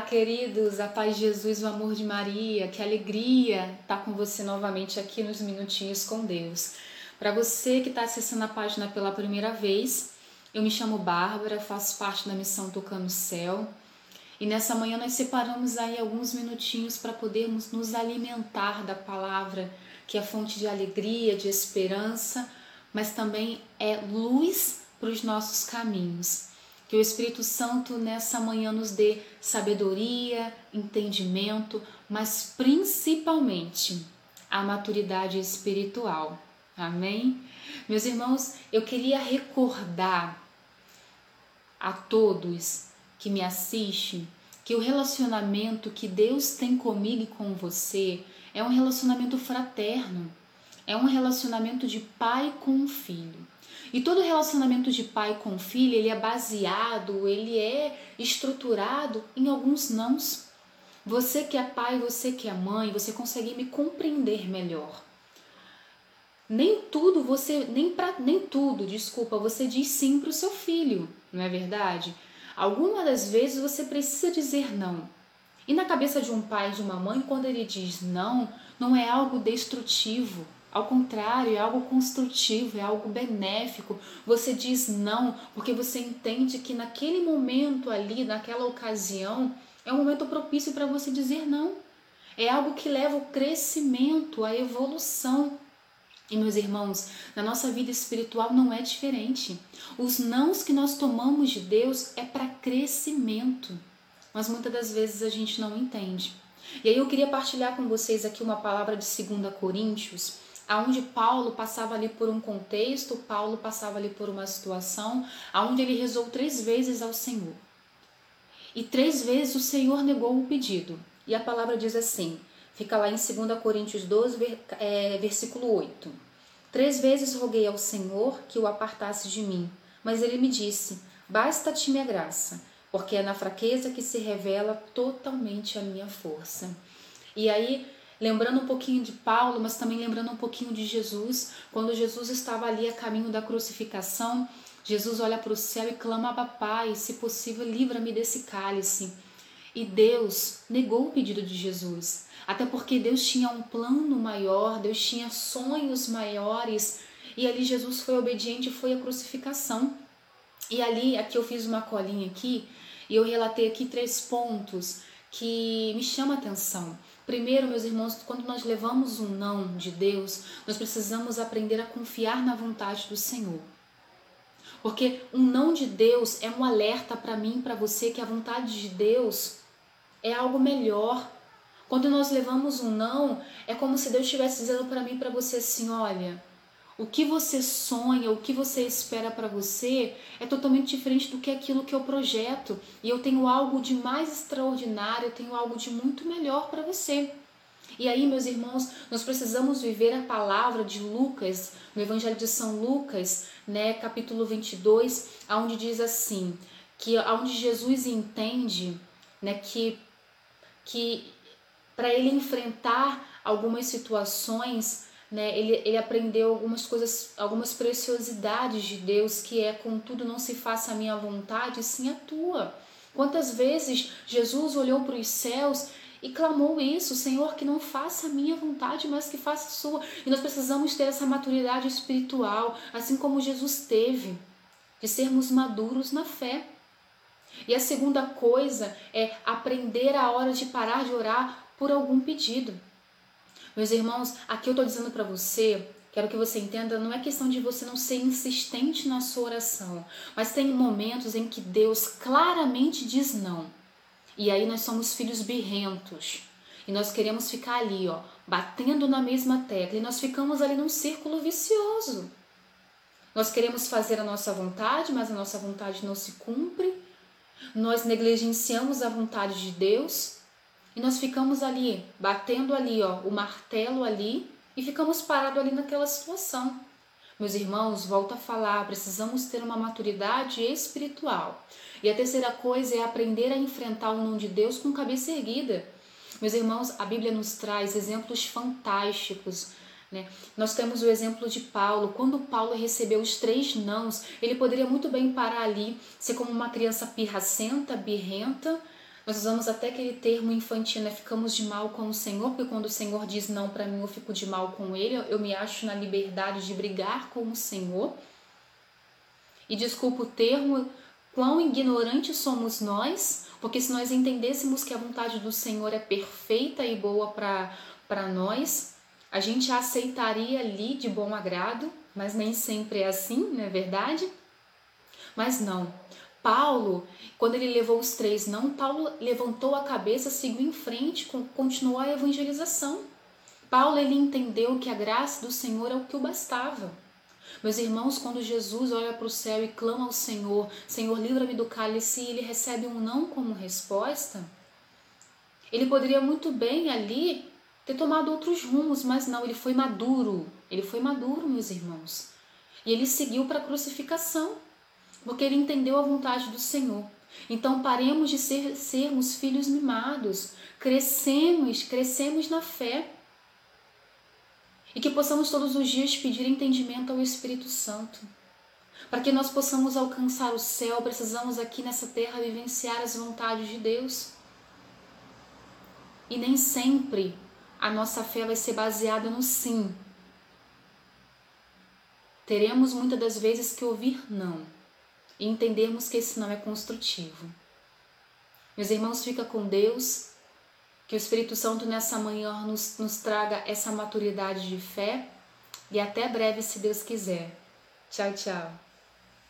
Olá, queridos, a paz de Jesus, o amor de Maria, que alegria estar com você novamente aqui nos Minutinhos com Deus. Para você que está acessando a página pela primeira vez, eu me chamo Bárbara, faço parte da missão Tocando o Céu e nessa manhã nós separamos aí alguns minutinhos para podermos nos alimentar da palavra, que é fonte de alegria, de esperança, mas também é luz para os nossos caminhos. Que o Espírito Santo nessa manhã nos dê sabedoria, entendimento, mas principalmente a maturidade espiritual. Amém? Meus irmãos, eu queria recordar a todos que me assistem que o relacionamento que Deus tem comigo e com você é um relacionamento fraterno, é um relacionamento de pai com filho. E todo relacionamento de pai com filho, ele é baseado, ele é estruturado em alguns nãos. Você que é pai, você que é mãe, você consegue me compreender melhor. Nem tudo você, nem para nem tudo, desculpa, você diz sim para o seu filho, não é verdade? Algumas das vezes você precisa dizer não. E na cabeça de um pai, de uma mãe, quando ele diz não, não é algo destrutivo, ao contrário, é algo construtivo, é algo benéfico. Você diz não porque você entende que naquele momento ali, naquela ocasião, é um momento propício para você dizer não. É algo que leva o crescimento, a evolução. E meus irmãos, na nossa vida espiritual não é diferente. Os nãos que nós tomamos de Deus é para crescimento, mas muitas das vezes a gente não entende. E aí eu queria partilhar com vocês aqui uma palavra de 2 Coríntios, aonde Paulo passava ali por um contexto, Paulo passava ali por uma situação, aonde ele rezou três vezes ao Senhor. E três vezes o Senhor negou o pedido. E a palavra diz assim: fica lá em 2 Coríntios 12, é, versículo 8. Três vezes roguei ao Senhor que o apartasse de mim, mas ele me disse: Basta-te minha graça, porque é na fraqueza que se revela totalmente a minha força. E aí lembrando um pouquinho de Paulo, mas também lembrando um pouquinho de Jesus, quando Jesus estava ali a caminho da crucificação, Jesus olha para o céu e clama a Pai, se possível, livra-me desse cálice. E Deus negou o pedido de Jesus, até porque Deus tinha um plano maior, Deus tinha sonhos maiores, e ali Jesus foi obediente e foi a crucificação. E ali, aqui eu fiz uma colinha aqui, e eu relatei aqui três pontos que me chamam a atenção. Primeiro, meus irmãos, quando nós levamos um não de Deus, nós precisamos aprender a confiar na vontade do Senhor. Porque um não de Deus é um alerta para mim para você que a vontade de Deus é algo melhor. Quando nós levamos um não, é como se Deus estivesse dizendo para mim para você assim: olha, o que você sonha, o que você espera para você é totalmente diferente do que aquilo que eu projeto. E eu tenho algo de mais extraordinário, eu tenho algo de muito melhor para você. E aí, meus irmãos, nós precisamos viver a palavra de Lucas, no Evangelho de São Lucas, né, capítulo 22, aonde diz assim, que aonde Jesus entende, né, que que para ele enfrentar algumas situações né? Ele, ele aprendeu algumas coisas, algumas preciosidades de Deus, que é, contudo, não se faça a minha vontade, sim a tua. Quantas vezes Jesus olhou para os céus e clamou isso, Senhor, que não faça a minha vontade, mas que faça a sua. E nós precisamos ter essa maturidade espiritual, assim como Jesus teve, de sermos maduros na fé. E a segunda coisa é aprender a hora de parar de orar por algum pedido. Meus irmãos, aqui eu estou dizendo para você, quero que você entenda, não é questão de você não ser insistente na sua oração, mas tem momentos em que Deus claramente diz não. E aí nós somos filhos birrentos. E nós queremos ficar ali, ó, batendo na mesma tecla, e nós ficamos ali num círculo vicioso. Nós queremos fazer a nossa vontade, mas a nossa vontade não se cumpre. Nós negligenciamos a vontade de Deus e nós ficamos ali, batendo ali, ó, o martelo ali e ficamos parados ali naquela situação. Meus irmãos, volto a falar, precisamos ter uma maturidade espiritual. E a terceira coisa é aprender a enfrentar o não de Deus com cabeça erguida. Meus irmãos, a Bíblia nos traz exemplos fantásticos. Né? Nós temos o exemplo de Paulo. Quando Paulo recebeu os três nãos, ele poderia muito bem parar ali, ser como uma criança pirracenta, birrenta, Nós usamos até aquele termo infantil, né? Ficamos de mal com o Senhor, porque quando o Senhor diz não para mim, eu fico de mal com Ele, eu me acho na liberdade de brigar com o Senhor. E desculpa o termo, quão ignorantes somos nós, porque se nós entendêssemos que a vontade do Senhor é perfeita e boa para nós, a gente a aceitaria ali de bom agrado, mas nem sempre é assim, não é verdade? Mas não. Paulo, quando ele levou os três não, Paulo levantou a cabeça, seguiu em frente, continuou a evangelização. Paulo ele entendeu que a graça do Senhor é o que o bastava. Meus irmãos, quando Jesus olha para o céu e clama ao Senhor, Senhor, livra-me do cálice, e ele recebe um não como resposta, ele poderia muito bem ali ter tomado outros rumos, mas não, ele foi maduro. Ele foi maduro, meus irmãos. E ele seguiu para a crucificação porque ele entendeu a vontade do Senhor. Então paremos de ser, sermos filhos mimados, crescemos, crescemos na fé. E que possamos todos os dias pedir entendimento ao Espírito Santo. Para que nós possamos alcançar o céu, precisamos aqui nessa terra vivenciar as vontades de Deus. E nem sempre a nossa fé vai ser baseada no sim. Teremos muitas das vezes que ouvir não e entendermos que esse não é construtivo. Meus irmãos, fica com Deus, que o Espírito Santo nessa manhã nos, nos traga essa maturidade de fé e até breve, se Deus quiser. Tchau, tchau.